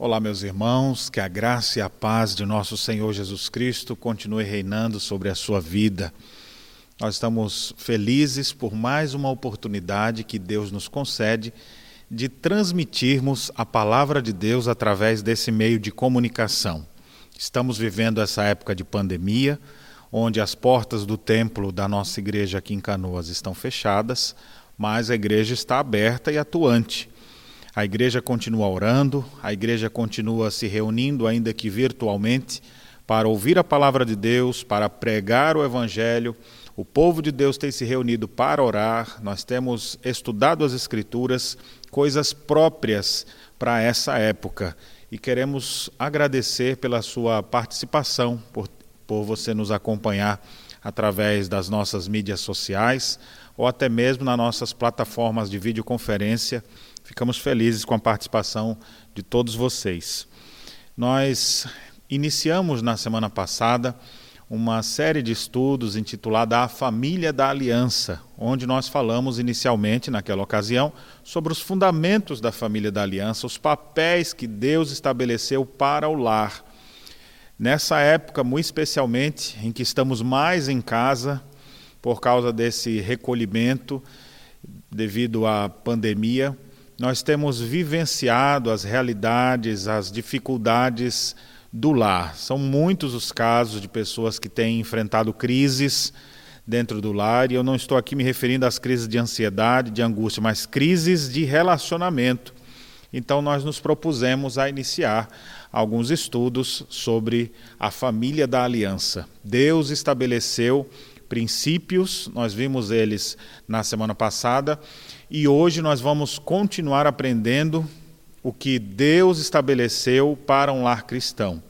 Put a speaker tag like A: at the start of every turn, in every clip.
A: Olá, meus irmãos, que a graça e a paz de nosso Senhor Jesus Cristo continue reinando sobre a sua vida. Nós estamos felizes por mais uma oportunidade que Deus nos concede de transmitirmos a palavra de Deus através desse meio de comunicação. Estamos vivendo essa época de pandemia, onde as portas do templo da nossa igreja aqui em Canoas estão fechadas, mas a igreja está aberta e atuante. A igreja continua orando, a igreja continua se reunindo, ainda que virtualmente, para ouvir a palavra de Deus, para pregar o evangelho. O povo de Deus tem se reunido para orar, nós temos estudado as Escrituras, coisas próprias para essa época. E queremos agradecer pela sua participação, por, por você nos acompanhar através das nossas mídias sociais ou até mesmo nas nossas plataformas de videoconferência Ficamos felizes com a participação de todos vocês. Nós iniciamos na semana passada uma série de estudos intitulada A Família da Aliança, onde nós falamos inicialmente, naquela ocasião, sobre os fundamentos da família da aliança, os papéis que Deus estabeleceu para o lar. Nessa época, muito especialmente, em que estamos mais em casa, por causa desse recolhimento devido à pandemia, nós temos vivenciado as realidades, as dificuldades do lar. São muitos os casos de pessoas que têm enfrentado crises dentro do lar, e eu não estou aqui me referindo às crises de ansiedade, de angústia, mas crises de relacionamento. Então, nós nos propusemos a iniciar alguns estudos sobre a família da aliança. Deus estabeleceu princípios, nós vimos eles na semana passada, e hoje nós vamos continuar aprendendo o que Deus estabeleceu para um lar cristão.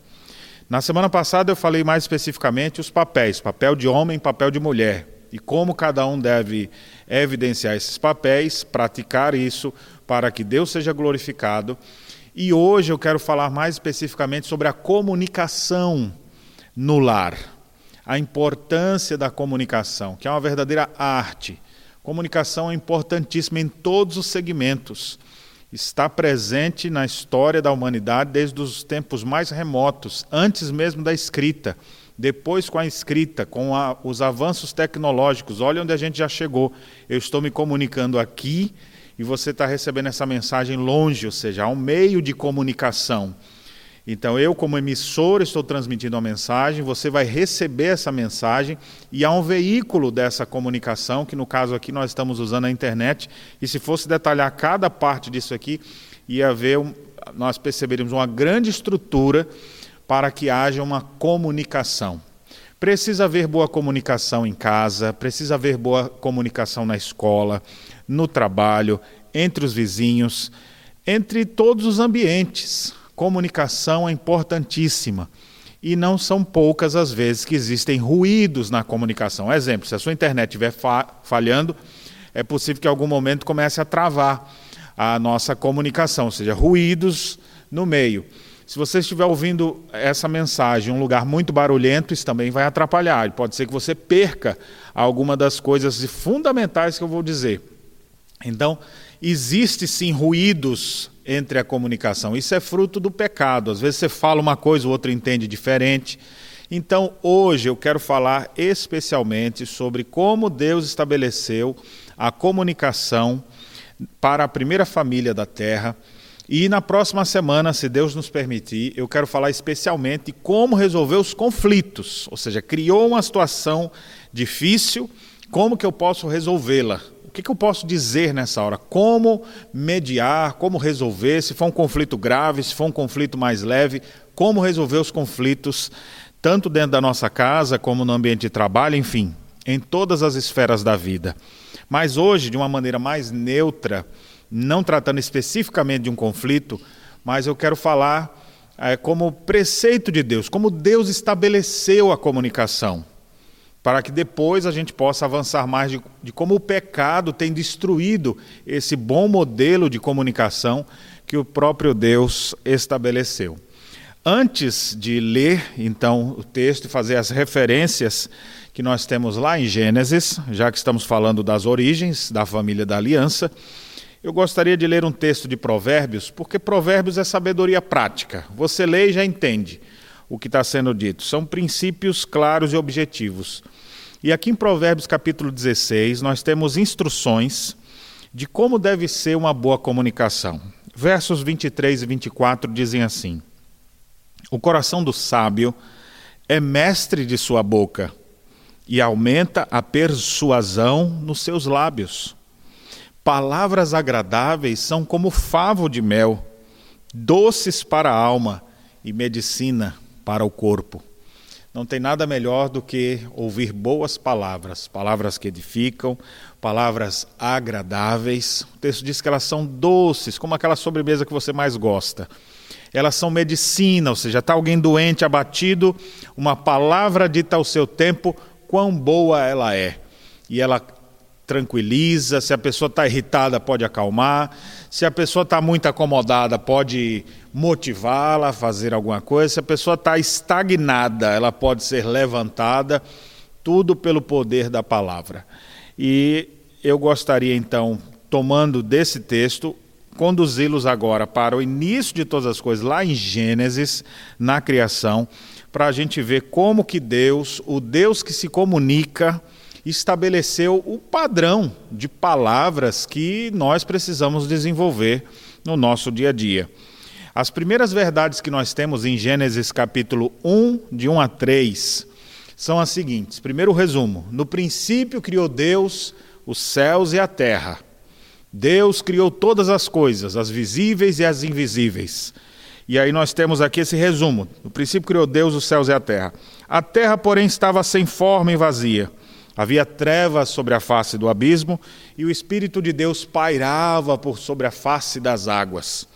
A: Na semana passada eu falei mais especificamente os papéis, papel de homem, papel de mulher, e como cada um deve evidenciar esses papéis, praticar isso para que Deus seja glorificado. E hoje eu quero falar mais especificamente sobre a comunicação no lar, a importância da comunicação, que é uma verdadeira arte. Comunicação é importantíssima em todos os segmentos. Está presente na história da humanidade desde os tempos mais remotos, antes mesmo da escrita. Depois, com a escrita, com a, os avanços tecnológicos, olha onde a gente já chegou. Eu estou me comunicando aqui e você está recebendo essa mensagem longe, ou seja, há um meio de comunicação. Então, eu, como emissor, estou transmitindo a mensagem, você vai receber essa mensagem e há um veículo dessa comunicação, que no caso aqui nós estamos usando a internet, e se fosse detalhar cada parte disso aqui, ia haver, nós perceberíamos uma grande estrutura para que haja uma comunicação. Precisa haver boa comunicação em casa, precisa haver boa comunicação na escola, no trabalho, entre os vizinhos, entre todos os ambientes comunicação é importantíssima. E não são poucas as vezes que existem ruídos na comunicação. Exemplo, se a sua internet estiver falhando, é possível que em algum momento comece a travar a nossa comunicação, ou seja, ruídos no meio. Se você estiver ouvindo essa mensagem em um lugar muito barulhento, isso também vai atrapalhar. Pode ser que você perca alguma das coisas fundamentais que eu vou dizer. Então, existe sim ruídos entre a comunicação. Isso é fruto do pecado. Às vezes você fala uma coisa, o outro entende diferente. Então, hoje eu quero falar especialmente sobre como Deus estabeleceu a comunicação para a primeira família da terra. E na próxima semana, se Deus nos permitir, eu quero falar especialmente como resolver os conflitos. Ou seja, criou uma situação difícil, como que eu posso resolvê-la? Que, que eu posso dizer nessa hora? Como mediar, como resolver, se for um conflito grave, se for um conflito mais leve, como resolver os conflitos, tanto dentro da nossa casa como no ambiente de trabalho, enfim, em todas as esferas da vida. Mas hoje, de uma maneira mais neutra, não tratando especificamente de um conflito, mas eu quero falar é, como preceito de Deus, como Deus estabeleceu a comunicação para que depois a gente possa avançar mais de, de, como o pecado tem destruído esse bom modelo de comunicação que o próprio Deus estabeleceu. Antes de ler, então, o texto e fazer as referências que nós temos lá em Gênesis, já que estamos falando das origens da família da aliança, Eu gostaria de ler um texto de Provérbios, porque Provérbios é sabedoria prática. Você lê e já entende o que está sendo dito. São princípios claros e objetivos. E aqui em Provérbios capítulo 16, nós temos instruções de como deve ser uma boa comunicação. Versos 23 e 24 dizem assim: O coração do sábio é mestre de sua boca e aumenta a persuasão nos seus lábios. Palavras agradáveis são como favo de mel, doces para a alma e medicina para o corpo. Não tem nada melhor do que ouvir boas palavras, palavras que edificam, palavras agradáveis. O texto diz que elas são doces, como aquela sobremesa que você mais gosta elas são medicina, ou seja, está alguém doente, abatido, uma palavra dita ao seu tempo, quão boa ela é. E ela tranquiliza, se a pessoa está irritada, pode acalmar, se a pessoa está muito acomodada, pode motivá-la a fazer alguma coisa, se a pessoa está estagnada, ela pode ser levantada, tudo pelo poder da palavra. E eu gostaria então, tomando desse texto, conduzi-los agora para o início de todas as coisas, lá em Gênesis, na criação, para a gente ver como que Deus, o Deus que se comunica, estabeleceu o padrão de palavras que nós precisamos desenvolver no nosso dia a dia. As primeiras verdades que nós temos em Gênesis capítulo 1, de 1 a 3, são as seguintes. Primeiro resumo: No princípio criou Deus os céus e a terra. Deus criou todas as coisas, as visíveis e as invisíveis. E aí nós temos aqui esse resumo. No princípio criou Deus os céus e a terra. A terra, porém, estava sem forma e vazia. Havia trevas sobre a face do abismo e o Espírito de Deus pairava por sobre a face das águas.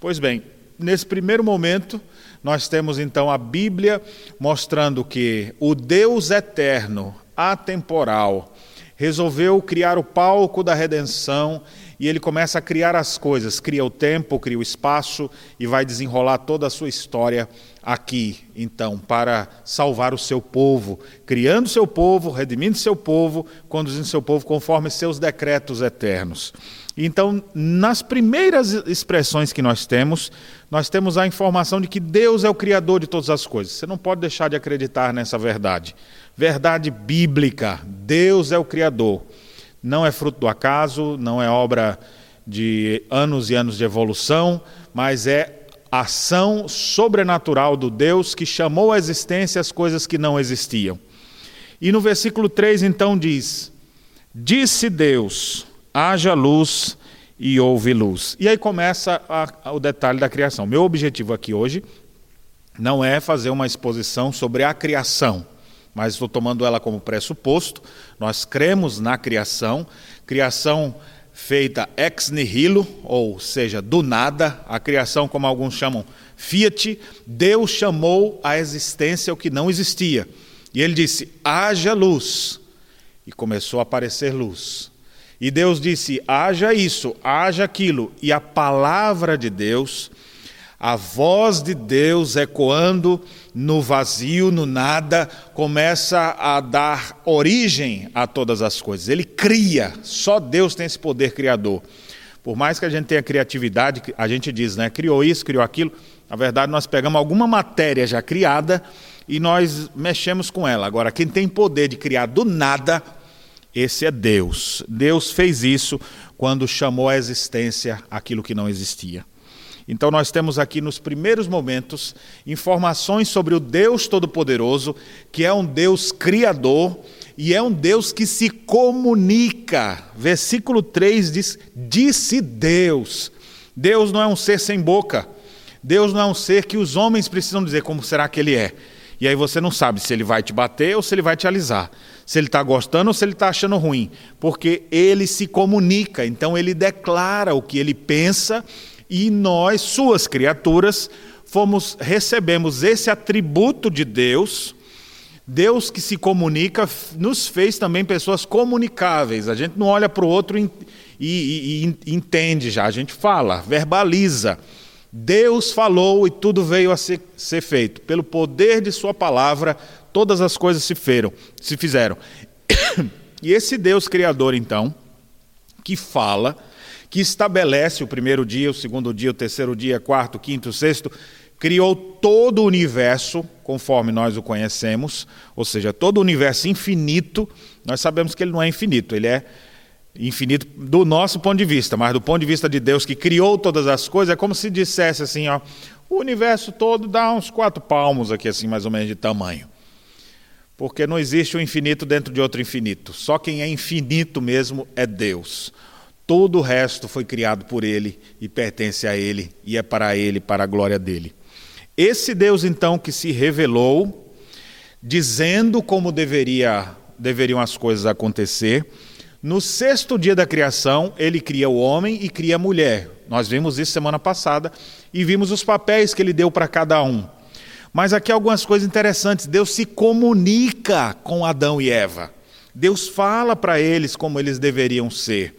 A: Pois bem, nesse primeiro momento, nós temos então a Bíblia mostrando que o Deus eterno, atemporal, resolveu criar o palco da redenção e ele começa a criar as coisas, cria o tempo, cria o espaço e vai desenrolar toda a sua história aqui, então, para salvar o seu povo, criando seu povo, redimindo seu povo, conduzindo seu povo conforme seus decretos eternos. Então, nas primeiras expressões que nós temos, nós temos a informação de que Deus é o criador de todas as coisas. Você não pode deixar de acreditar nessa verdade verdade bíblica. Deus é o Criador. Não é fruto do acaso, não é obra de anos e anos de evolução, mas é ação sobrenatural do Deus que chamou à existência as coisas que não existiam. E no versículo 3 então diz: Disse Deus: haja luz e houve luz. E aí começa a, a, o detalhe da criação. Meu objetivo aqui hoje não é fazer uma exposição sobre a criação mas estou tomando ela como pressuposto. Nós cremos na criação, criação feita ex nihilo, ou seja, do nada, a criação, como alguns chamam, fiat, Deus chamou à existência o que não existia. E ele disse: haja luz. E começou a aparecer luz. E Deus disse: haja isso, haja aquilo. E a palavra de Deus, a voz de Deus ecoando no vazio, no nada, começa a dar origem a todas as coisas. Ele cria, só Deus tem esse poder criador. Por mais que a gente tenha criatividade, a gente diz, né, criou isso, criou aquilo, na verdade nós pegamos alguma matéria já criada e nós mexemos com ela. Agora, quem tem poder de criar do nada, esse é Deus. Deus fez isso quando chamou à existência aquilo que não existia. Então, nós temos aqui nos primeiros momentos informações sobre o Deus Todo-Poderoso, que é um Deus criador e é um Deus que se comunica. Versículo 3 diz: Disse Deus. Deus não é um ser sem boca. Deus não é um ser que os homens precisam dizer como será que ele é. E aí você não sabe se ele vai te bater ou se ele vai te alisar. Se ele está gostando ou se ele está achando ruim. Porque ele se comunica, então ele declara o que ele pensa e nós, suas criaturas, fomos recebemos esse atributo de Deus. Deus que se comunica nos fez também pessoas comunicáveis. A gente não olha para o outro e, e, e, entende já, a gente fala, verbaliza. Deus falou e tudo veio a ser, ser, feito. Pelo poder de Sua palavra, todas as coisas se, se fizeram. E esse Deus Criador, então, que fala, que estabelece o primeiro dia, o segundo dia, o terceiro dia, quarto, quinto, sexto, criou todo o universo conforme nós o conhecemos, ou seja, todo o universo infinito. Nós sabemos que ele não é infinito, ele é infinito do nosso ponto de vista, mas do ponto de vista de Deus que criou todas as coisas, é como se dissesse assim, ó, o universo todo dá uns quatro palmos aqui, assim, mais ou menos de tamanho. Porque não existe um infinito dentro de outro infinito. Só quem é infinito mesmo é Deus. Todo o resto foi criado por Ele e pertence a Ele e é para Ele, para a glória dele. Esse Deus, então, que se revelou, dizendo como deveria, deveriam as coisas acontecer, no sexto dia da criação, ele cria o homem e cria a mulher. Nós vimos isso semana passada e vimos os papéis que ele deu para cada um. Mas aqui algumas coisas interessantes. Deus se comunica com Adão e Eva. Deus fala para eles como eles deveriam ser.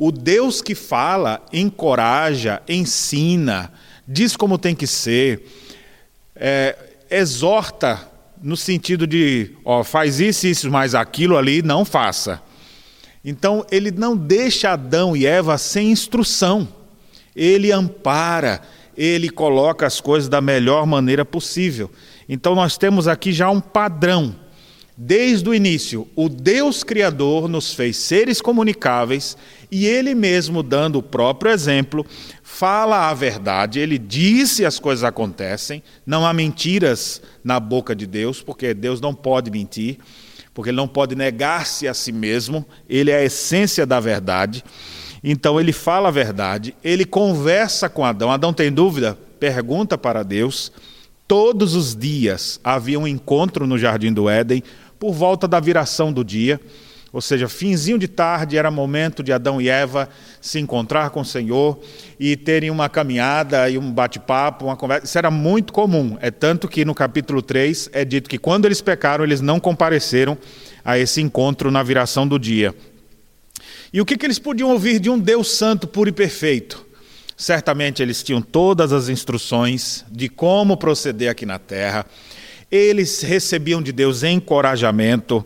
A: O Deus que fala encoraja, ensina, diz como tem que ser, é, exorta no sentido de, ó, faz isso, isso, mas aquilo ali não faça. Então, ele não deixa Adão e Eva sem instrução. Ele ampara, ele coloca as coisas da melhor maneira possível. Então, nós temos aqui já um padrão. Desde o início, o Deus Criador nos fez seres comunicáveis e Ele mesmo, dando o próprio exemplo, fala a verdade, Ele diz as coisas acontecem. Não há mentiras na boca de Deus, porque Deus não pode mentir porque ele não pode negar-se a si mesmo, ele é a essência da verdade. Então ele fala a verdade, ele conversa com Adão. Adão tem dúvida? Pergunta para Deus. Todos os dias havia um encontro no jardim do Éden, por volta da viração do dia. Ou seja, finzinho de tarde era momento de Adão e Eva se encontrar com o Senhor e terem uma caminhada e um bate-papo, uma conversa. Isso era muito comum. É tanto que no capítulo 3 é dito que quando eles pecaram, eles não compareceram a esse encontro na viração do dia. E o que, que eles podiam ouvir de um Deus santo, puro e perfeito? Certamente eles tinham todas as instruções de como proceder aqui na terra. Eles recebiam de Deus encorajamento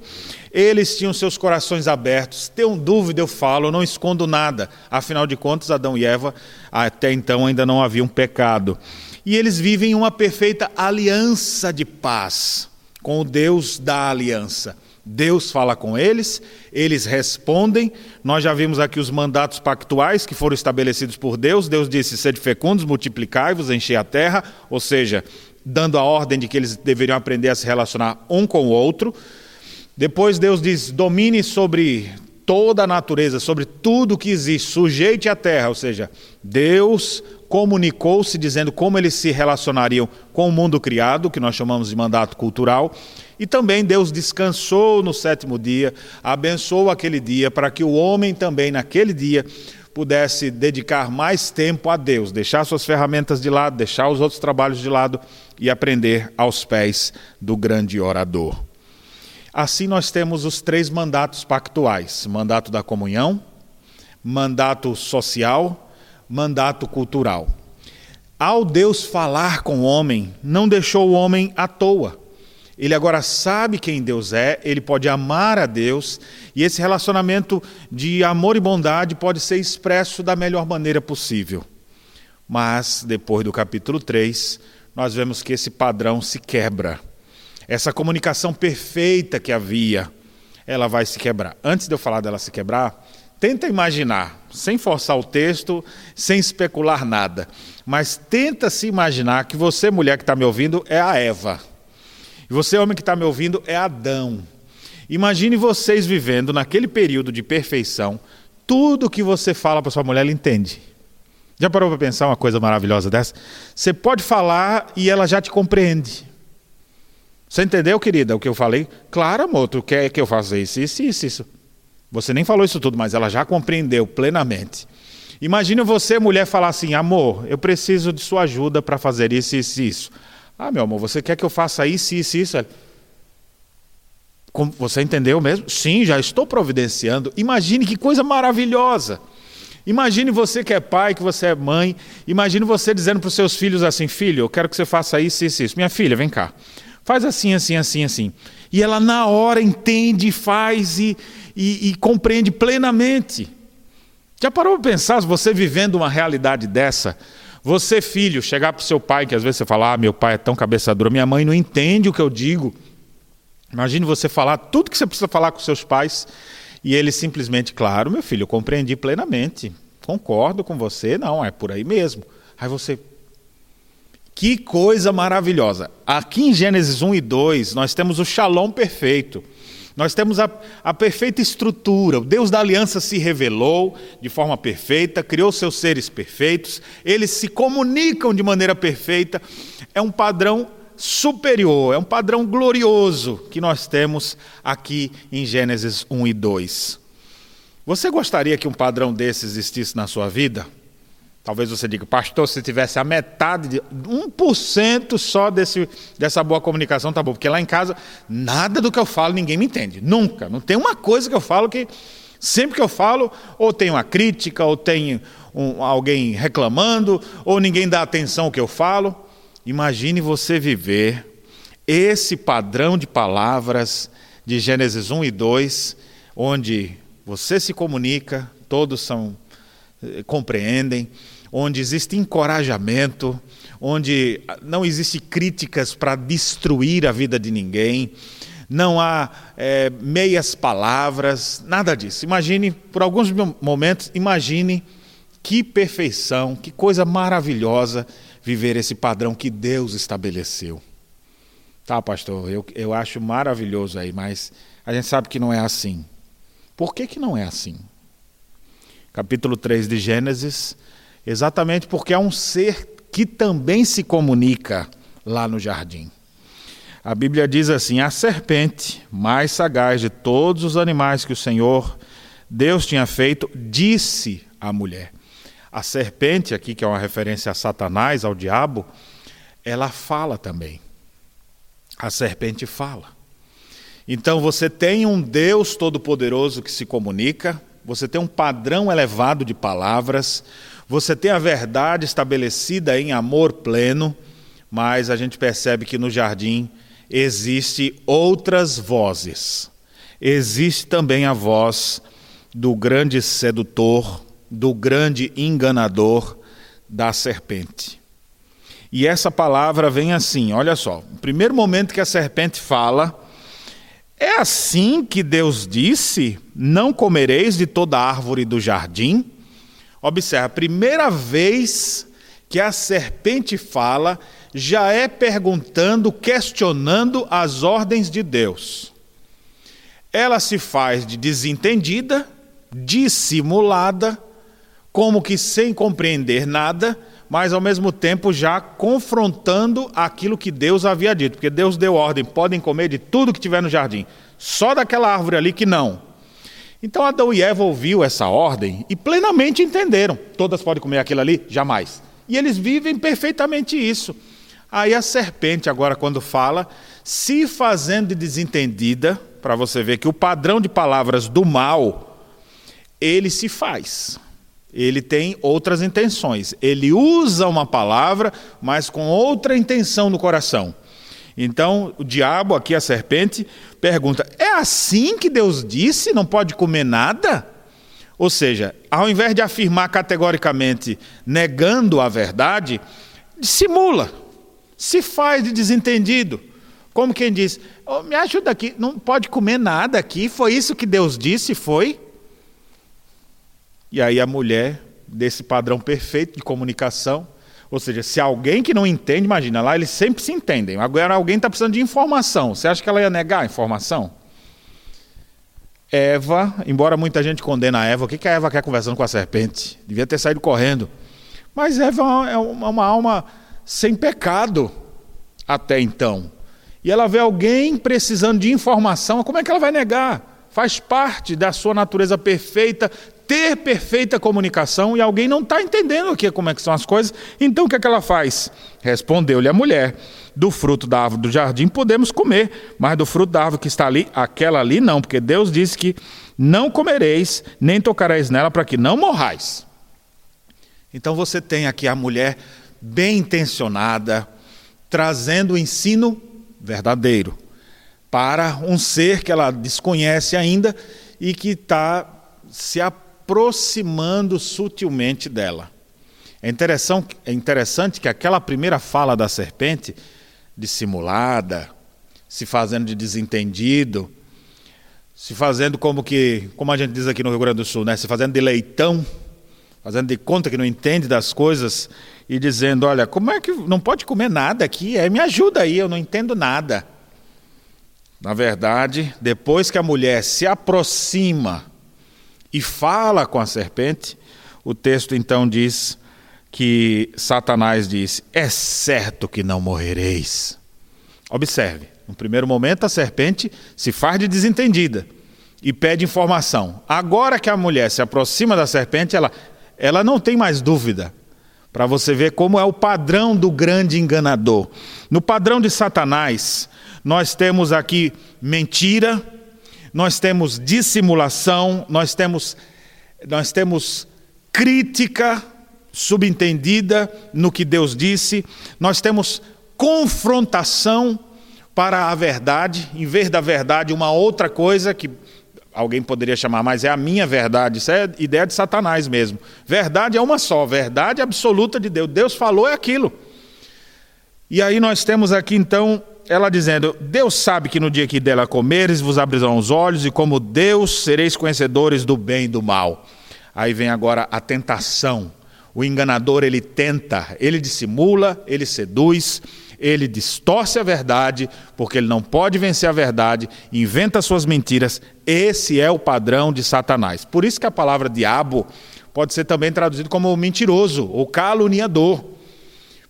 A: eles tinham seus corações abertos. Tenho dúvida, eu falo, não escondo nada. Afinal de contas, Adão e Eva até então ainda não haviam pecado. E eles vivem uma perfeita aliança de paz com o Deus da aliança. Deus fala com eles, eles respondem. Nós já vimos aqui os mandatos pactuais que foram estabelecidos por Deus. Deus disse: sede fecundos, multiplicai-vos, enchei a terra, ou seja, dando a ordem de que eles deveriam aprender a se relacionar um com o outro. Depois Deus diz: domine sobre toda a natureza, sobre tudo que existe, sujeite a terra, ou seja, Deus comunicou-se dizendo como eles se relacionariam com o mundo criado, que nós chamamos de mandato cultural, e também Deus descansou no sétimo dia, abençoou aquele dia para que o homem também naquele dia pudesse dedicar mais tempo a Deus, deixar suas ferramentas de lado, deixar os outros trabalhos de lado e aprender aos pés do grande orador. Assim, nós temos os três mandatos pactuais: mandato da comunhão, mandato social, mandato cultural. Ao Deus falar com o homem, não deixou o homem à toa. Ele agora sabe quem Deus é, ele pode amar a Deus, e esse relacionamento de amor e bondade pode ser expresso da melhor maneira possível. Mas, depois do capítulo 3, nós vemos que esse padrão se quebra essa comunicação perfeita que havia, ela vai se quebrar. Antes de eu falar dela se quebrar, tenta imaginar, sem forçar o texto, sem especular nada, mas tenta se imaginar que você, mulher que está me ouvindo, é a Eva. E você, homem que está me ouvindo, é Adão. Imagine vocês vivendo naquele período de perfeição, tudo que você fala para sua mulher, ela entende. Já parou para pensar uma coisa maravilhosa dessa? Você pode falar e ela já te compreende. Você entendeu, querida, o que eu falei? Claro, amor, tu quer que eu faça isso, isso, isso, isso. Você nem falou isso tudo, mas ela já compreendeu plenamente. Imagine você, mulher, falar assim: amor, eu preciso de sua ajuda para fazer isso, isso, isso. Ah, meu amor, você quer que eu faça isso, isso, isso? Você entendeu mesmo? Sim, já estou providenciando. Imagine que coisa maravilhosa. Imagine você que é pai, que você é mãe. Imagine você dizendo para os seus filhos assim: filho, eu quero que você faça isso, isso, isso. Minha filha, vem cá. Faz assim, assim, assim, assim. E ela na hora entende, faz e, e, e compreende plenamente. Já parou para pensar você vivendo uma realidade dessa? Você, filho, chegar para o seu pai, que às vezes você fala, ah, meu pai é tão cabeça dura, minha mãe não entende o que eu digo. Imagine você falar tudo que você precisa falar com seus pais e ele simplesmente, claro, meu filho, eu compreendi plenamente, concordo com você, não, é por aí mesmo. Aí você, que coisa maravilhosa. Aqui em Gênesis 1 e 2, nós temos o shalom perfeito. Nós temos a, a, perfeita estrutura. O Deus da aliança se revelou de forma perfeita, criou seus seres perfeitos, eles se comunicam de maneira perfeita. É um padrão superior, é um padrão glorioso que nós temos aqui em Gênesis 1 e 2. Você gostaria que um padrão desse existisse na sua vida? Talvez você diga, pastor, se tivesse a metade, de 1% só desse, dessa boa comunicação, tá bom. Porque lá em casa, nada do que eu falo ninguém me entende. Nunca. Não tem uma coisa que eu falo que, sempre que eu falo, ou tem uma crítica, ou tem um, alguém reclamando, ou ninguém dá atenção ao que eu falo. Imagine você viver esse padrão de palavras de Gênesis 1 e 2, onde você se comunica, todos são eh, compreendem, onde existe encorajamento, onde não existe críticas para destruir a vida de ninguém, não há é, meias palavras, nada disso. Imagine, por alguns momentos, imagine que perfeição, que coisa maravilhosa viver esse padrão que Deus estabeleceu. Tá, pastor, eu, eu acho maravilhoso aí, mas a gente sabe que não é assim. Por que, que não é assim? Capítulo 3 de Gênesis Exatamente porque é um ser que também se comunica lá no jardim. A Bíblia diz assim: a serpente, mais sagaz de todos os animais que o Senhor Deus tinha feito, disse à mulher. A serpente, aqui que é uma referência a Satanás, ao diabo, ela fala também. A serpente fala. Então você tem um Deus todo-poderoso que se comunica, você tem um padrão elevado de palavras, você tem a verdade estabelecida em amor pleno, mas a gente percebe que no jardim existe outras vozes. Existe também a voz do grande sedutor, do grande enganador, da serpente. E essa palavra vem assim, olha só. O primeiro momento que a serpente fala, é assim que Deus disse: Não comereis de toda árvore do jardim? Observe, a primeira vez que a serpente fala, já é perguntando, questionando as ordens de Deus. Ela se faz de desentendida, dissimulada, como que sem compreender nada, mas ao mesmo tempo já confrontando aquilo que Deus havia dito, porque Deus deu ordem: podem comer de tudo que tiver no jardim, só daquela árvore ali que não. Então Adão e Eva ouviu essa ordem e plenamente entenderam. Todas podem comer aquilo ali? Jamais. E eles vivem perfeitamente isso. Aí a serpente, agora, quando fala, se fazendo de desentendida, para você ver que o padrão de palavras do mal, ele se faz. Ele tem outras intenções. Ele usa uma palavra, mas com outra intenção no coração. Então, o diabo, aqui a serpente, pergunta: é assim que Deus disse? Não pode comer nada? Ou seja, ao invés de afirmar categoricamente, negando a verdade, dissimula, se faz de desentendido. Como quem diz: oh, me ajuda aqui, não pode comer nada aqui, foi isso que Deus disse? Foi? E aí a mulher, desse padrão perfeito de comunicação, ou seja, se alguém que não entende, imagina, lá eles sempre se entendem. Agora alguém está precisando de informação. Você acha que ela ia negar a informação? Eva, embora muita gente condena a Eva, o que, que a Eva quer conversando com a serpente? Devia ter saído correndo. Mas Eva é uma, é uma alma sem pecado até então. E ela vê alguém precisando de informação, como é que ela vai negar? Faz parte da sua natureza perfeita ter perfeita comunicação e alguém não está entendendo aqui como é que são as coisas, então o que, é que ela faz? Respondeu-lhe a mulher: Do fruto da árvore do jardim podemos comer, mas do fruto da árvore que está ali, aquela ali não, porque Deus disse que não comereis, nem tocareis nela, para que não morrais. Então você tem aqui a mulher bem intencionada, trazendo o ensino verdadeiro para um ser que ela desconhece ainda e que está se aproximando sutilmente dela. É interessante, é interessante que aquela primeira fala da serpente, dissimulada, se fazendo de desentendido, se fazendo como que, como a gente diz aqui no Rio Grande do Sul, né? se fazendo de leitão, fazendo de conta que não entende das coisas e dizendo: Olha, como é que não pode comer nada aqui? É, me ajuda aí, eu não entendo nada. Na verdade, depois que a mulher se aproxima e fala com a serpente, o texto então diz que Satanás diz: É certo que não morrereis. Observe, no primeiro momento a serpente se faz de desentendida e pede informação. Agora que a mulher se aproxima da serpente, ela, ela não tem mais dúvida. Para você ver como é o padrão do grande enganador. No padrão de Satanás, nós temos aqui mentira, nós temos dissimulação, nós temos, nós temos crítica subentendida no que Deus disse, nós temos confrontação para a verdade, em vez da verdade, uma outra coisa que alguém poderia chamar, mas é a minha verdade, isso é ideia de Satanás mesmo. Verdade é uma só, verdade absoluta de Deus. Deus falou é aquilo. E aí nós temos aqui então ela dizendo: Deus sabe que no dia que dela comeres vos abrirão os olhos, e como Deus sereis conhecedores do bem e do mal. Aí vem agora a tentação. O enganador ele tenta, ele dissimula, ele seduz, ele distorce a verdade, porque ele não pode vencer a verdade, inventa suas mentiras. Esse é o padrão de Satanás. Por isso que a palavra diabo pode ser também traduzido como mentiroso ou caluniador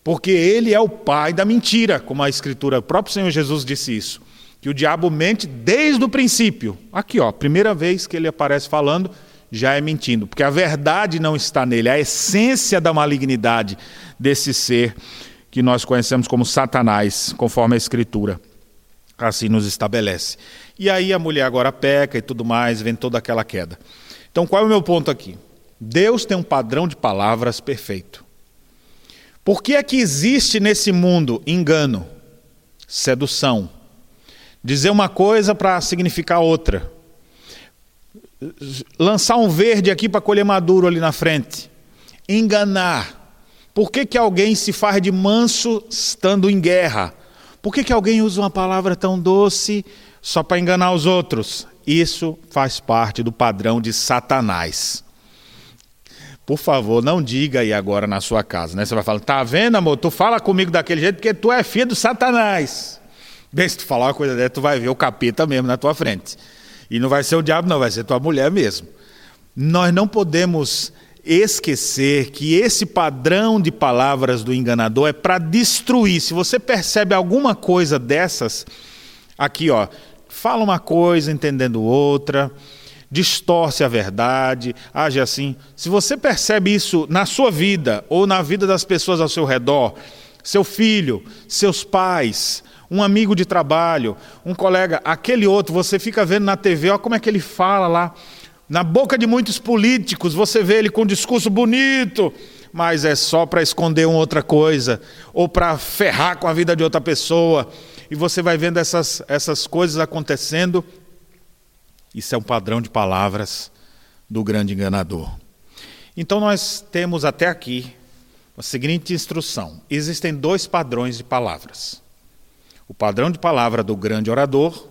A: porque ele é o pai da mentira, como a escritura, o próprio Senhor Jesus disse isso, que o diabo mente desde o princípio. Aqui, ó, primeira vez que ele aparece falando, já é mentindo, porque a verdade não está nele, a essência da malignidade desse ser que nós conhecemos como Satanás, conforme a escritura assim nos estabelece. E aí a mulher agora peca e tudo mais, vem toda aquela queda. Então, qual é o meu ponto aqui? Deus tem um padrão de palavras perfeito. Por que é que existe nesse mundo engano, sedução? Dizer uma coisa para significar outra. Lançar um verde aqui para colher maduro ali na frente. Enganar. Por que, que alguém se faz de manso estando em guerra? Por que, que alguém usa uma palavra tão doce só para enganar os outros? Isso faz parte do padrão de Satanás. Por favor, não diga aí agora na sua casa, né? Você vai falar, tá vendo, amor? Tu fala comigo daquele jeito porque tu é filho do Satanás. Bem, se tu falar uma coisa dessa, tu vai ver o capeta mesmo na tua frente. E não vai ser o diabo, não, vai ser tua mulher mesmo. Nós não podemos esquecer que esse padrão de palavras do enganador é para destruir. Se você percebe alguma coisa dessas, aqui, ó, fala uma coisa entendendo outra distorce a verdade, age assim. Se você percebe isso na sua vida ou na vida das pessoas ao seu redor, seu filho, seus pais, um amigo de trabalho, um colega, aquele outro, você fica vendo na TV, olha como é que ele fala lá. Na boca de muitos políticos, você vê ele com um discurso bonito, mas é só para esconder uma outra coisa, ou para ferrar com a vida de outra pessoa. E você vai vendo essas, essas coisas acontecendo isso é um padrão de palavras do grande enganador. Então nós temos até aqui a seguinte instrução: existem dois padrões de palavras. O padrão de palavra do grande orador,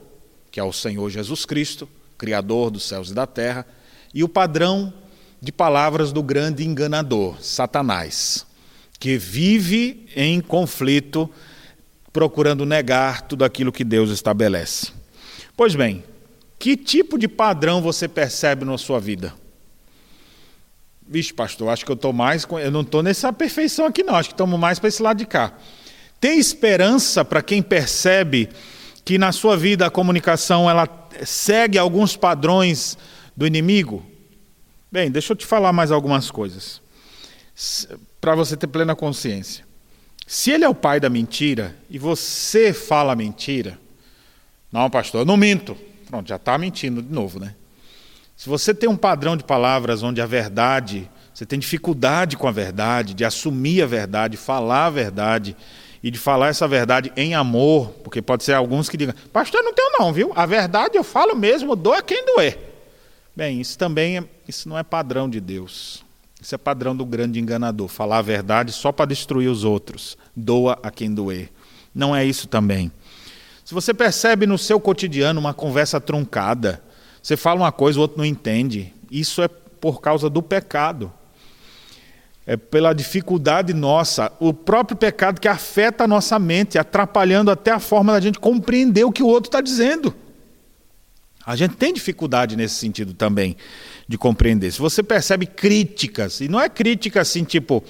A: que é o Senhor Jesus Cristo, Criador dos céus e da terra, e o padrão de palavras do grande enganador, Satanás, que vive em conflito, procurando negar tudo aquilo que Deus estabelece. Pois bem, que tipo de padrão você percebe na sua vida? Vixe, pastor, acho que eu estou mais. Eu não estou nessa perfeição aqui, não. Acho que estamos mais para esse lado de cá. Tem esperança para quem percebe que na sua vida a comunicação ela segue alguns padrões do inimigo? Bem, deixa eu te falar mais algumas coisas. Para você ter plena consciência. Se ele é o pai da mentira e você fala mentira, não, pastor, eu não minto. Pronto, já está mentindo de novo, né? Se você tem um padrão de palavras onde a verdade, você tem dificuldade com a verdade, de assumir a verdade, falar a verdade e de falar essa verdade em amor, porque pode ser alguns que digam, pastor, não tenho não, viu? A verdade eu falo mesmo, doa quem doer. Bem, isso também é, isso não é padrão de Deus. Isso é padrão do grande enganador, falar a verdade só para destruir os outros. Doa a quem doer. Não é isso também. Se você percebe no seu cotidiano uma conversa truncada, você fala uma coisa, o outro não entende, isso é por causa do pecado. É pela dificuldade nossa, o próprio pecado que afeta a nossa mente, atrapalhando até a forma da gente compreender o que o outro está dizendo. A gente tem dificuldade nesse sentido também de compreender. Se você percebe críticas, e não é crítica assim, tipo,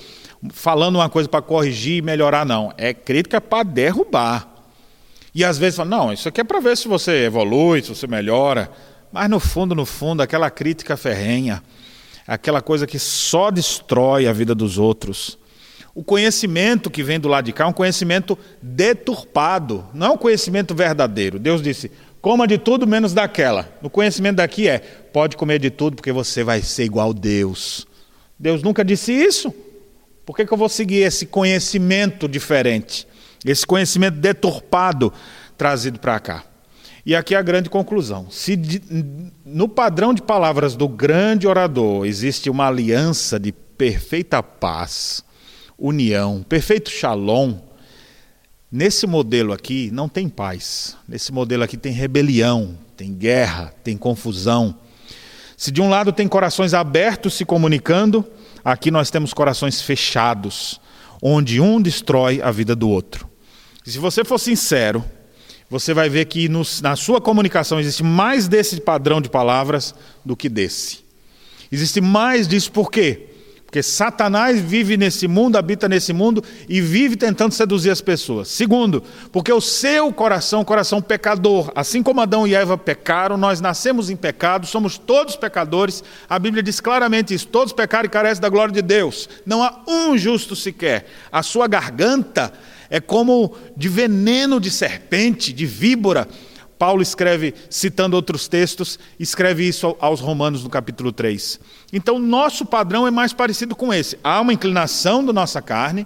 A: falando uma coisa para corrigir e melhorar, não. É crítica para derrubar. E às vezes fala, não, isso aqui é para ver se você evolui, se você melhora. Mas no fundo, no fundo, aquela crítica ferrenha, aquela coisa que só destrói a vida dos outros. O conhecimento que vem do lado de cá é um conhecimento deturpado, não é um conhecimento verdadeiro. Deus disse: Coma de tudo menos daquela. No conhecimento daqui é: pode comer de tudo porque você vai ser igual a Deus. Deus nunca disse isso. Por que, que eu vou seguir esse conhecimento diferente? Esse conhecimento deturpado trazido para cá. E aqui é a grande conclusão. Se no padrão de palavras do grande orador existe uma aliança de perfeita paz, união, perfeito shalom, Nesse modelo aqui não tem paz. Nesse modelo aqui tem rebelião, tem guerra, tem confusão. Se de um lado tem corações abertos se comunicando, aqui nós temos corações fechados, onde um destrói a vida do outro. Se você for sincero, você vai ver que nos, na sua comunicação existe mais desse padrão de palavras do que desse. Existe mais disso por quê? Porque Satanás vive nesse mundo, habita nesse mundo e vive tentando seduzir as pessoas. Segundo, porque o seu coração, coração pecador, assim como Adão e Eva pecaram, nós nascemos em pecado, somos todos pecadores. A Bíblia diz claramente isso: todos pecaram e carecem da glória de Deus. Não há um justo sequer. A sua garganta é como de veneno de serpente, de víbora. Paulo escreve, citando outros textos, escreve isso aos Romanos no capítulo 3. Então, nosso padrão é mais parecido com esse. Há uma inclinação da nossa carne,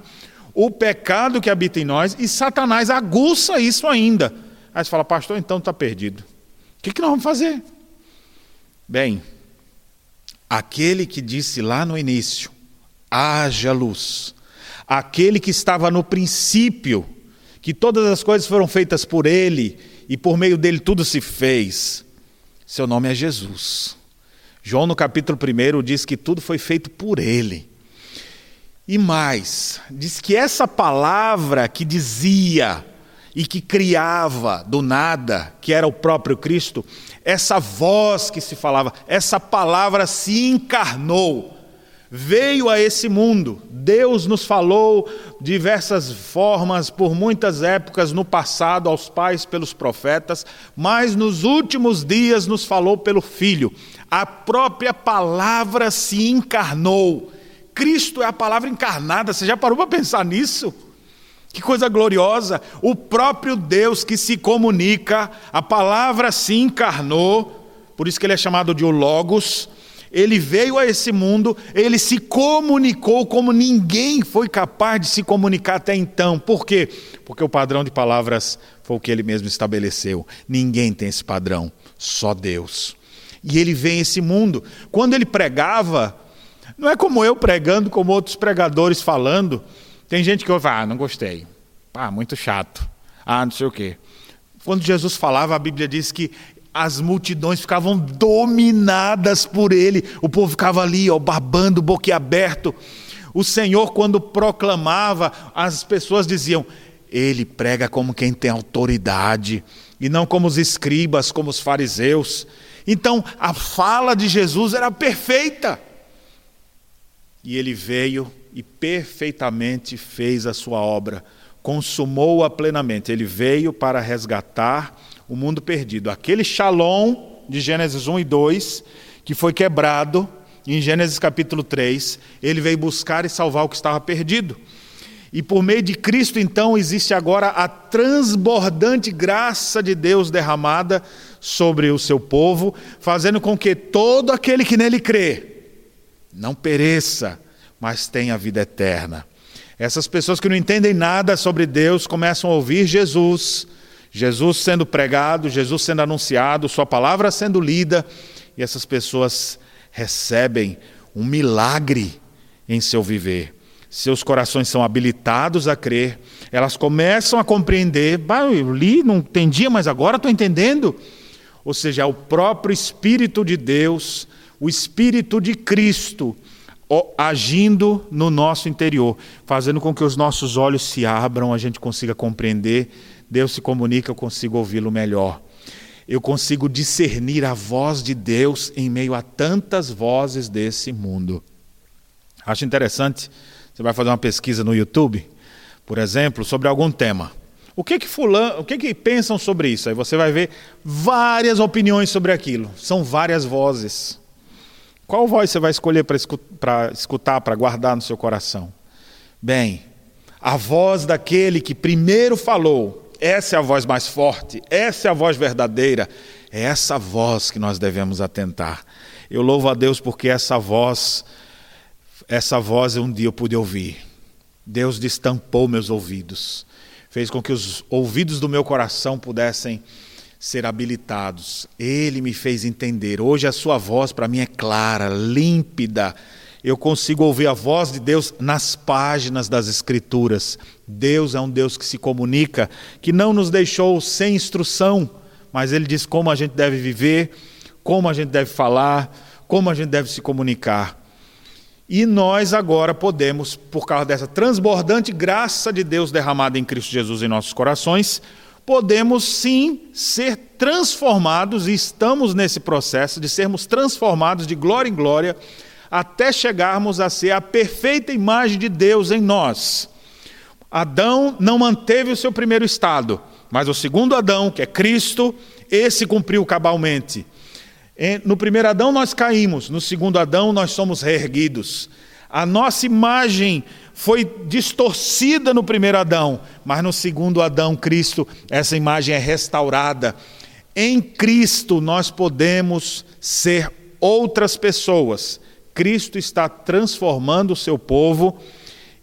A: o pecado que habita em nós, e Satanás aguça isso ainda. Aí você fala, pastor, então está perdido. O que, que nós vamos fazer? Bem, aquele que disse lá no início, haja luz, aquele que estava no princípio, que todas as coisas foram feitas por ele, e por meio dele tudo se fez. Seu nome é Jesus. João, no capítulo 1, diz que tudo foi feito por ele. E mais, diz que essa palavra que dizia e que criava do nada, que era o próprio Cristo, essa voz que se falava, essa palavra se encarnou veio a esse mundo. Deus nos falou diversas formas, por muitas épocas no passado, aos pais pelos profetas, mas nos últimos dias nos falou pelo Filho. A própria palavra se encarnou. Cristo é a palavra encarnada. Você já parou para pensar nisso? Que coisa gloriosa! O próprio Deus que se comunica, a palavra se encarnou, por isso que ele é chamado de o Logos ele veio a esse mundo, ele se comunicou como ninguém foi capaz de se comunicar até então. Por quê? Porque o padrão de palavras foi o que ele mesmo estabeleceu. Ninguém tem esse padrão, só Deus. E ele vem a esse mundo. Quando ele pregava, não é como eu pregando, como outros pregadores falando. Tem gente que ouve, ah, não gostei. Ah, muito chato. Ah, não sei o quê. Quando Jesus falava, a Bíblia diz que as multidões ficavam dominadas por ele, o povo ficava ali, ó, babando, boquiaberto. O Senhor, quando proclamava, as pessoas diziam: Ele prega como quem tem autoridade, e não como os escribas, como os fariseus. Então, a fala de Jesus era perfeita. E ele veio e perfeitamente fez a sua obra, consumou-a plenamente. Ele veio para resgatar o mundo perdido. Aquele shalom de Gênesis 1 e 2, que foi quebrado em Gênesis capítulo 3, ele veio buscar e salvar o que estava perdido. E por meio de Cristo, então, existe agora a transbordante graça de Deus derramada sobre o seu povo, fazendo com que todo aquele que nele crê não pereça, mas tenha vida eterna. Essas pessoas que não entendem nada sobre Deus começam a ouvir Jesus Jesus sendo pregado, Jesus sendo anunciado, Sua palavra sendo lida, e essas pessoas recebem um milagre em seu viver. Seus corações são habilitados a crer, elas começam a compreender. Bah, eu li, não entendia, mas agora estou entendendo. Ou seja, é o próprio Espírito de Deus, o Espírito de Cristo, agindo no nosso interior, fazendo com que os nossos olhos se abram, a gente consiga compreender. Deus se comunica, eu consigo ouvi-lo melhor. Eu consigo discernir a voz de Deus em meio a tantas vozes desse mundo. Acho interessante, você vai fazer uma pesquisa no YouTube, por exemplo, sobre algum tema. O que que fulano, o que que pensam sobre isso? Aí você vai ver várias opiniões sobre aquilo. São várias vozes. Qual voz você vai escolher para escutar, para guardar no seu coração? Bem, a voz daquele que primeiro falou, essa é a voz mais forte, essa é a voz verdadeira, é essa voz que nós devemos atentar. Eu louvo a Deus porque essa voz, essa voz um dia eu pude ouvir. Deus destampou meus ouvidos, fez com que os ouvidos do meu coração pudessem ser habilitados. Ele me fez entender. Hoje a sua voz para mim é clara, límpida. Eu consigo ouvir a voz de Deus nas páginas das Escrituras. Deus é um Deus que se comunica, que não nos deixou sem instrução, mas Ele diz como a gente deve viver, como a gente deve falar, como a gente deve se comunicar. E nós agora podemos, por causa dessa transbordante graça de Deus derramada em Cristo Jesus em nossos corações, podemos sim ser transformados, e estamos nesse processo de sermos transformados de glória em glória, até chegarmos a ser a perfeita imagem de Deus em nós. Adão não manteve o seu primeiro estado, mas o segundo Adão, que é Cristo, esse cumpriu cabalmente. No primeiro Adão nós caímos, no segundo Adão nós somos reerguidos. A nossa imagem foi distorcida no primeiro Adão, mas no segundo Adão, Cristo, essa imagem é restaurada. Em Cristo nós podemos ser outras pessoas. Cristo está transformando o seu povo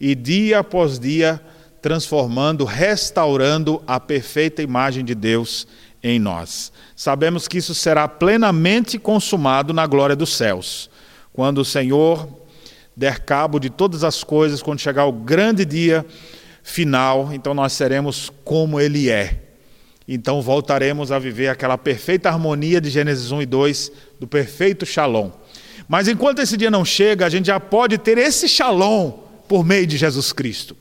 A: e dia após dia transformando, restaurando a perfeita imagem de Deus em nós. Sabemos que isso será plenamente consumado na glória dos céus, quando o Senhor der cabo de todas as coisas, quando chegar o grande dia final, então nós seremos como Ele é. Então voltaremos a viver aquela perfeita harmonia de Gênesis 1 e 2, do perfeito shalom. Mas enquanto esse dia não chega, a gente já pode ter esse shalom por meio de Jesus Cristo.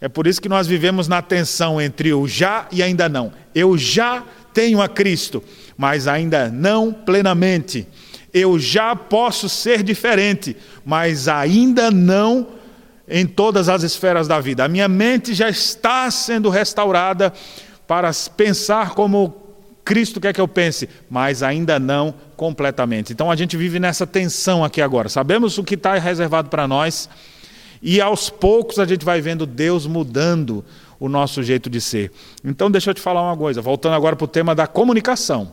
A: É por isso que nós vivemos na tensão entre o já e ainda não. Eu já tenho a Cristo, mas ainda não plenamente. Eu já posso ser diferente, mas ainda não em todas as esferas da vida. A minha mente já está sendo restaurada para pensar como Cristo quer que eu pense, mas ainda não completamente. Então a gente vive nessa tensão aqui agora. Sabemos o que está reservado para nós e aos poucos a gente vai vendo Deus mudando o nosso jeito de ser. Então deixa eu te falar uma coisa, voltando agora para o tema da comunicação.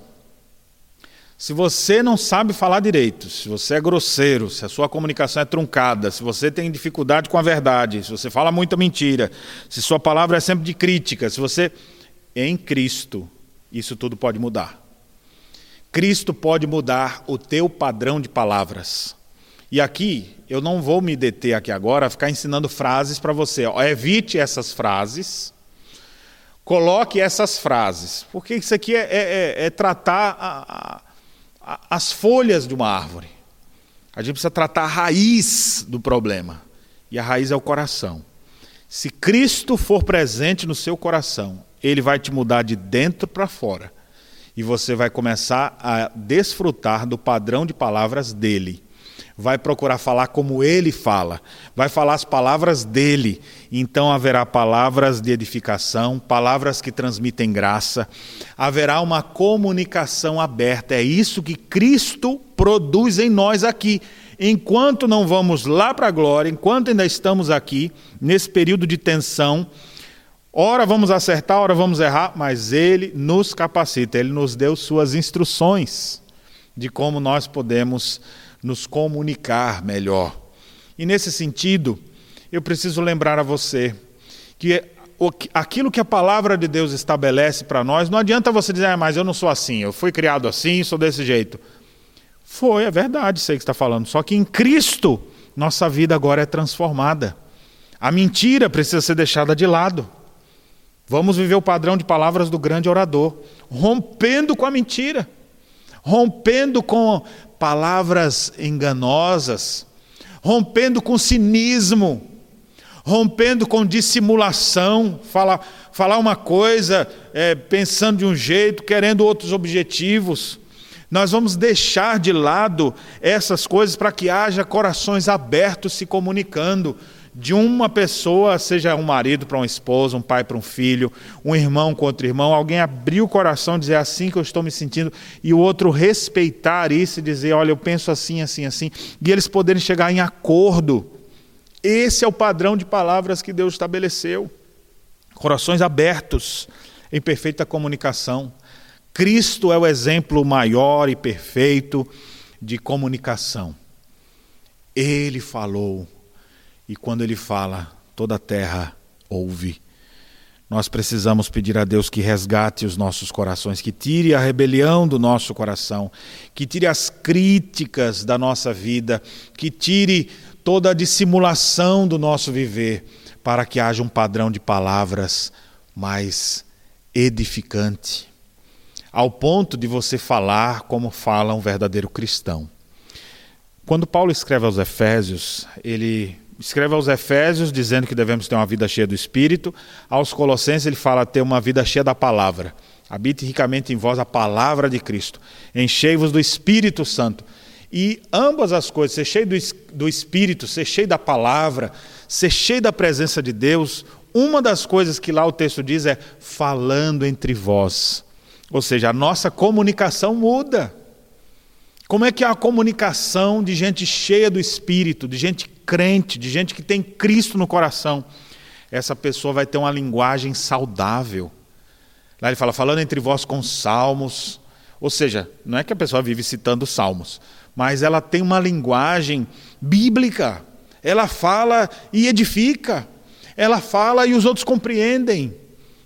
A: Se você não sabe falar direito, se você é grosseiro, se a sua comunicação é truncada, se você tem dificuldade com a verdade, se você fala muita mentira, se sua palavra é sempre de crítica, se você. Em Cristo, isso tudo pode mudar. Cristo pode mudar o teu padrão de palavras. E aqui, eu não vou me deter aqui agora a ficar ensinando frases para você. Evite essas frases, coloque essas frases, porque isso aqui é, é, é, é tratar a, as folhas de uma árvore. A gente precisa tratar a raiz do problema. E a raiz é o coração. Se Cristo for presente no seu coração, ele vai te mudar de dentro para fora. E você vai começar a desfrutar do padrão de palavras dele vai procurar falar como ele fala, vai falar as palavras dele. Então haverá palavras de edificação, palavras que transmitem graça, haverá uma comunicação aberta. É isso que Cristo produz em nós aqui. Enquanto não vamos lá para a glória, enquanto ainda estamos aqui, nesse período de tensão, ora vamos acertar, ora vamos errar, mas Ele nos capacita, Ele nos deu suas instruções de como nós podemos nos comunicar melhor. E nesse sentido, eu preciso lembrar a você que aquilo que a palavra de Deus estabelece para nós, não adianta você dizer, ah, mas eu não sou assim, eu fui criado assim, sou desse jeito. Foi, é verdade, sei que está falando. Só que em Cristo, nossa vida agora é transformada. A mentira precisa ser deixada de lado. Vamos viver o padrão de palavras do grande orador, rompendo com a mentira, rompendo com palavras enganosas, rompendo com cinismo, rompendo com dissimulação, falar, falar uma coisa é, pensando de um jeito, querendo outros objetivos. Nós vamos deixar de lado essas coisas para que haja corações abertos se comunicando de uma pessoa, seja um marido para uma esposa, um pai para um filho, um irmão com outro irmão, alguém abrir o coração, dizer assim que eu estou me sentindo, e o outro respeitar isso e dizer, olha, eu penso assim, assim, assim, e eles poderem chegar em acordo. Esse é o padrão de palavras que Deus estabeleceu. Corações abertos, em perfeita comunicação. Cristo é o exemplo maior e perfeito de comunicação. Ele falou e quando ele fala, toda a terra ouve. Nós precisamos pedir a Deus que resgate os nossos corações, que tire a rebelião do nosso coração, que tire as críticas da nossa vida, que tire toda a dissimulação do nosso viver, para que haja um padrão de palavras mais edificante, ao ponto de você falar como fala um verdadeiro cristão. Quando Paulo escreve aos Efésios, ele escreve aos Efésios dizendo que devemos ter uma vida cheia do Espírito. Aos Colossenses ele fala ter uma vida cheia da palavra. Habite ricamente em vós a palavra de Cristo. Enchei-vos do Espírito Santo. E ambas as coisas, ser cheio do, do Espírito, ser cheio da palavra, ser cheio da presença de Deus, uma das coisas que lá o texto diz é falando entre vós. Ou seja, a nossa comunicação muda. Como é que é a comunicação de gente cheia do Espírito, de gente crente, de gente que tem Cristo no coração? Essa pessoa vai ter uma linguagem saudável. Lá ele fala, falando entre vós com salmos. Ou seja, não é que a pessoa vive citando salmos, mas ela tem uma linguagem bíblica. Ela fala e edifica. Ela fala e os outros compreendem.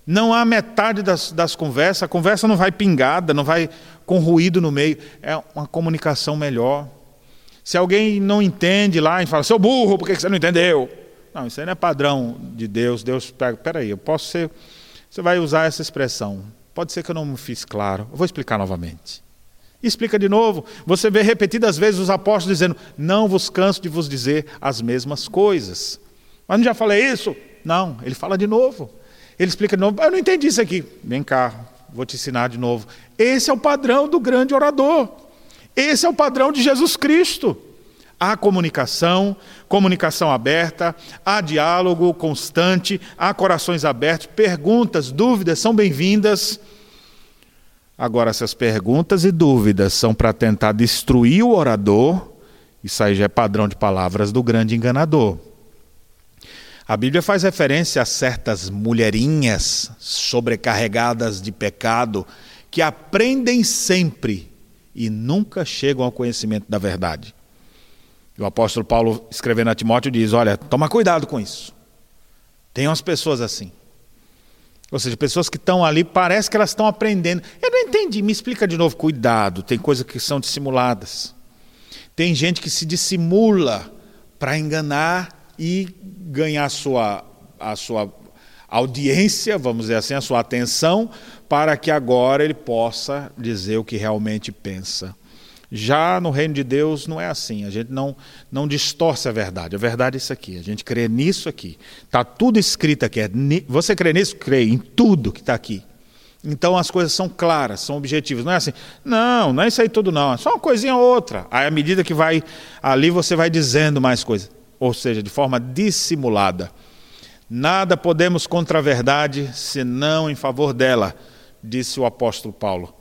A: Não há metade das, das conversas, a conversa não vai pingada, não vai com ruído no meio. É uma comunicação melhor. Se alguém não entende lá, gente fala, seu burro, por que você não entendeu? Não, isso aí não é padrão de Deus. Deus pega, peraí, eu posso ser. Você vai usar essa expressão. Pode ser que eu não me fiz claro. Eu vou explicar novamente. explica de novo. Você vê repetidas vezes os apóstolos dizendo: Não vos canso de vos dizer as mesmas coisas. Mas não já falei isso? Não, ele fala de novo. Ele explica de novo. Eu não entendi isso aqui. Vem cá, vou te ensinar de novo. Esse é o padrão do grande orador. Esse é o padrão de Jesus Cristo. Há comunicação, comunicação aberta, há diálogo constante, há corações abertos, perguntas, dúvidas são bem-vindas. Agora, essas perguntas e dúvidas são para tentar destruir o orador, isso aí já é padrão de palavras do grande enganador. A Bíblia faz referência a certas mulherinhas sobrecarregadas de pecado que aprendem sempre e nunca chegam ao conhecimento da verdade. O apóstolo Paulo, escrevendo a Timóteo, diz: Olha, toma cuidado com isso. Tem umas pessoas assim. Ou seja, pessoas que estão ali, parece que elas estão aprendendo. Eu não entendi, me explica de novo. Cuidado, tem coisas que são dissimuladas. Tem gente que se dissimula para enganar e ganhar sua, a sua audiência, vamos dizer assim, a sua atenção, para que agora ele possa dizer o que realmente pensa. Já no reino de Deus não é assim, a gente não, não distorce a verdade. A verdade é isso aqui, a gente crê nisso aqui. Está tudo escrito aqui. É você crê nisso? Crê em tudo que está aqui. Então as coisas são claras, são objetivas. Não é assim, não, não é isso aí tudo não, é só uma coisinha ou outra. Aí à medida que vai ali, você vai dizendo mais coisas ou seja, de forma dissimulada. Nada podemos contra a verdade, senão em favor dela, disse o apóstolo Paulo.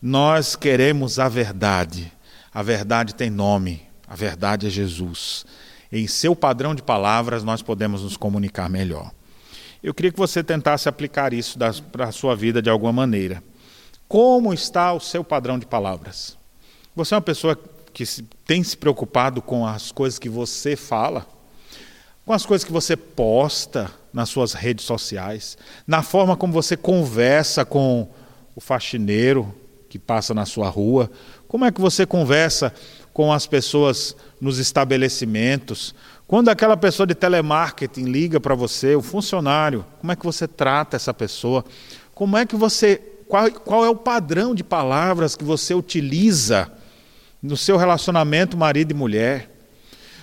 A: Nós queremos a verdade. A verdade tem nome, a verdade é Jesus. Em seu padrão de palavras, nós podemos nos comunicar melhor. Eu queria que você tentasse aplicar isso para a sua vida de alguma maneira. Como está o seu padrão de palavras? Você é uma pessoa que tem se preocupado com as coisas que você fala, com as coisas que você posta nas suas redes sociais, na forma como você conversa com o faxineiro que passa na sua rua? Como é que você conversa com as pessoas nos estabelecimentos? Quando aquela pessoa de telemarketing liga para você, o funcionário, como é que você trata essa pessoa? Como é que você. Qual, qual é o padrão de palavras que você utiliza no seu relacionamento marido e mulher?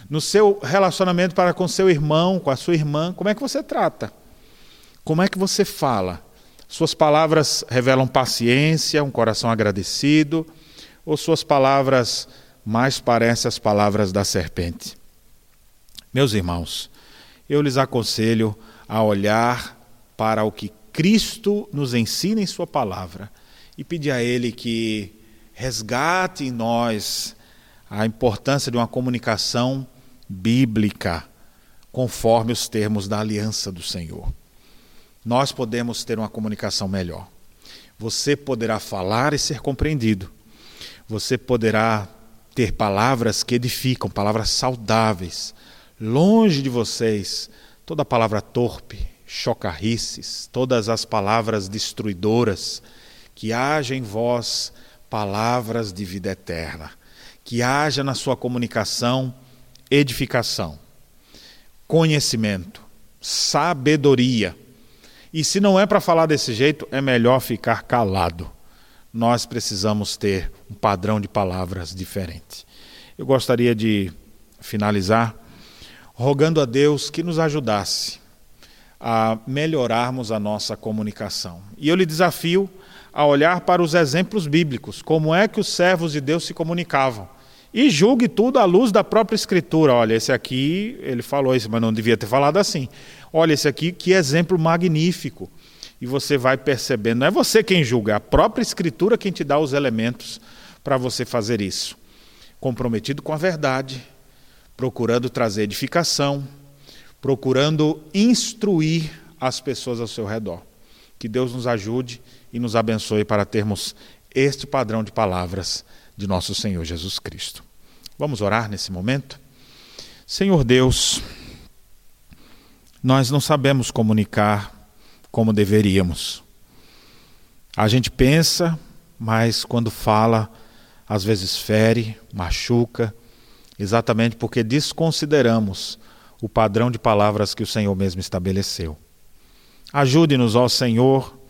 A: No seu relacionamento para com seu irmão, com a sua irmã, como é que você trata? Como é que você fala? Suas palavras revelam paciência, um coração agradecido, ou suas palavras mais parecem as palavras da serpente? Meus irmãos, eu lhes aconselho a olhar para o que Cristo nos ensina em Sua palavra e pedir a Ele que resgate em nós a importância de uma comunicação bíblica, conforme os termos da aliança do Senhor. Nós podemos ter uma comunicação melhor. Você poderá falar e ser compreendido. Você poderá ter palavras que edificam, palavras saudáveis, Longe de vocês toda palavra torpe, chocarrices, todas as palavras destruidoras, que haja em vós palavras de vida eterna, que haja na sua comunicação edificação, conhecimento, sabedoria. E se não é para falar desse jeito, é melhor ficar calado. Nós precisamos ter um padrão de palavras diferente. Eu gostaria de finalizar rogando a Deus que nos ajudasse a melhorarmos a nossa comunicação. E eu lhe desafio a olhar para os exemplos bíblicos, como é que os servos de Deus se comunicavam. E julgue tudo à luz da própria Escritura. Olha, esse aqui, ele falou isso, mas não devia ter falado assim. Olha, esse aqui, que exemplo magnífico. E você vai percebendo, não é você quem julga, é a própria Escritura quem te dá os elementos para você fazer isso. Comprometido com a verdade, procurando trazer edificação, procurando instruir as pessoas ao seu redor. Que Deus nos ajude e nos abençoe para termos este padrão de palavras de nosso Senhor Jesus Cristo. Vamos orar nesse momento? Senhor Deus, nós não sabemos comunicar como deveríamos. A gente pensa, mas quando fala, às vezes fere, machuca, exatamente porque desconsideramos o padrão de palavras que o Senhor mesmo estabeleceu. Ajude-nos, ó Senhor,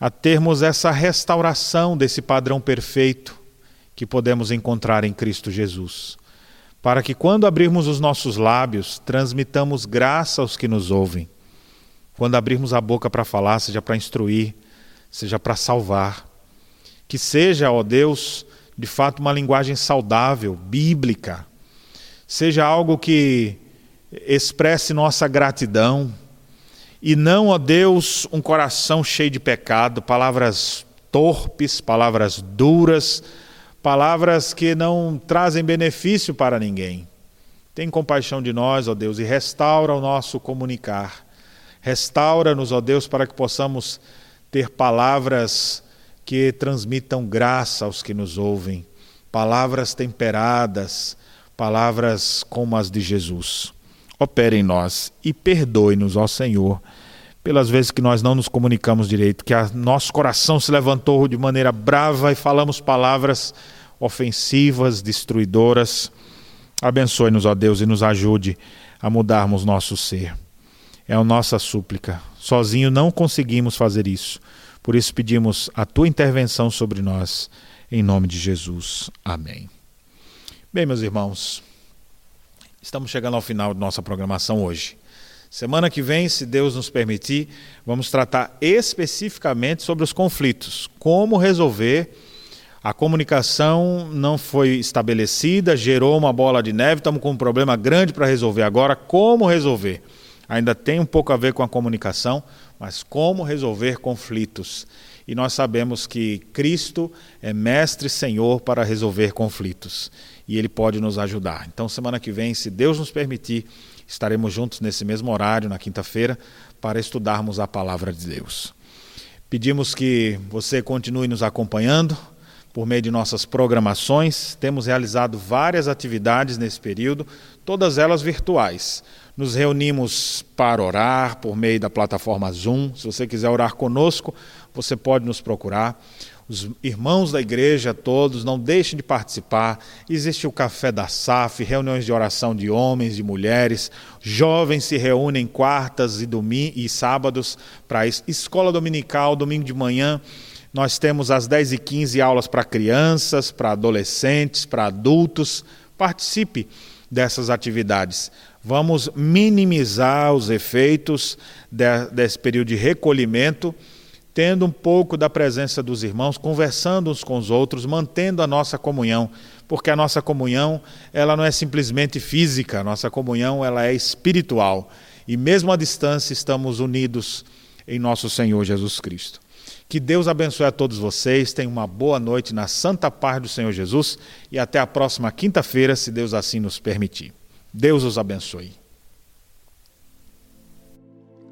A: a termos essa restauração desse padrão perfeito que podemos encontrar em Cristo Jesus, para que quando abrirmos os nossos lábios, transmitamos graça aos que nos ouvem. Quando abrirmos a boca para falar, seja para instruir, seja para salvar. Que seja, ó Deus, de fato uma linguagem saudável, bíblica, seja algo que expresse nossa gratidão e não, ó Deus, um coração cheio de pecado, palavras torpes, palavras duras, palavras que não trazem benefício para ninguém. Tem compaixão de nós, ó Deus, e restaura o nosso comunicar. Restaura-nos, ó Deus, para que possamos ter palavras que transmitam graça aos que nos ouvem, palavras temperadas, palavras como as de Jesus. Opere em nós e perdoe-nos, ó Senhor, pelas vezes que nós não nos comunicamos direito, que a nosso coração se levantou de maneira brava e falamos palavras ofensivas, destruidoras. Abençoe-nos, ó Deus, e nos ajude a mudarmos nosso ser. É a nossa súplica. Sozinho não conseguimos fazer isso. Por isso pedimos a tua intervenção sobre nós, em nome de Jesus. Amém. Bem, meus irmãos, estamos chegando ao final de nossa programação hoje. Semana que vem, se Deus nos permitir, vamos tratar especificamente sobre os conflitos, como resolver. A comunicação não foi estabelecida, gerou uma bola de neve, estamos com um problema grande para resolver agora. Como resolver? Ainda tem um pouco a ver com a comunicação, mas como resolver conflitos. E nós sabemos que Cristo é mestre e Senhor para resolver conflitos e Ele pode nos ajudar. Então, semana que vem, se Deus nos permitir, estaremos juntos nesse mesmo horário, na quinta-feira, para estudarmos a palavra de Deus. Pedimos que você continue nos acompanhando por meio de nossas programações. Temos realizado várias atividades nesse período, todas elas virtuais. Nos reunimos para orar por meio da plataforma Zoom. Se você quiser orar conosco, você pode nos procurar. Os irmãos da igreja todos, não deixem de participar. Existe o Café da SAF, reuniões de oração de homens, de mulheres. Jovens se reúnem quartas e, domingos, e sábados para. Escola dominical, domingo de manhã. Nós temos às 10h15 aulas para crianças, para adolescentes, para adultos. Participe dessas atividades. Vamos minimizar os efeitos de, desse período de recolhimento, tendo um pouco da presença dos irmãos, conversando uns com os outros, mantendo a nossa comunhão, porque a nossa comunhão, ela não é simplesmente física, a nossa comunhão, ela é espiritual. E mesmo à distância estamos unidos em nosso Senhor Jesus Cristo. Que Deus abençoe a todos vocês, tenham uma boa noite na santa paz do Senhor Jesus e até a próxima quinta-feira, se Deus assim nos permitir. Deus os abençoe.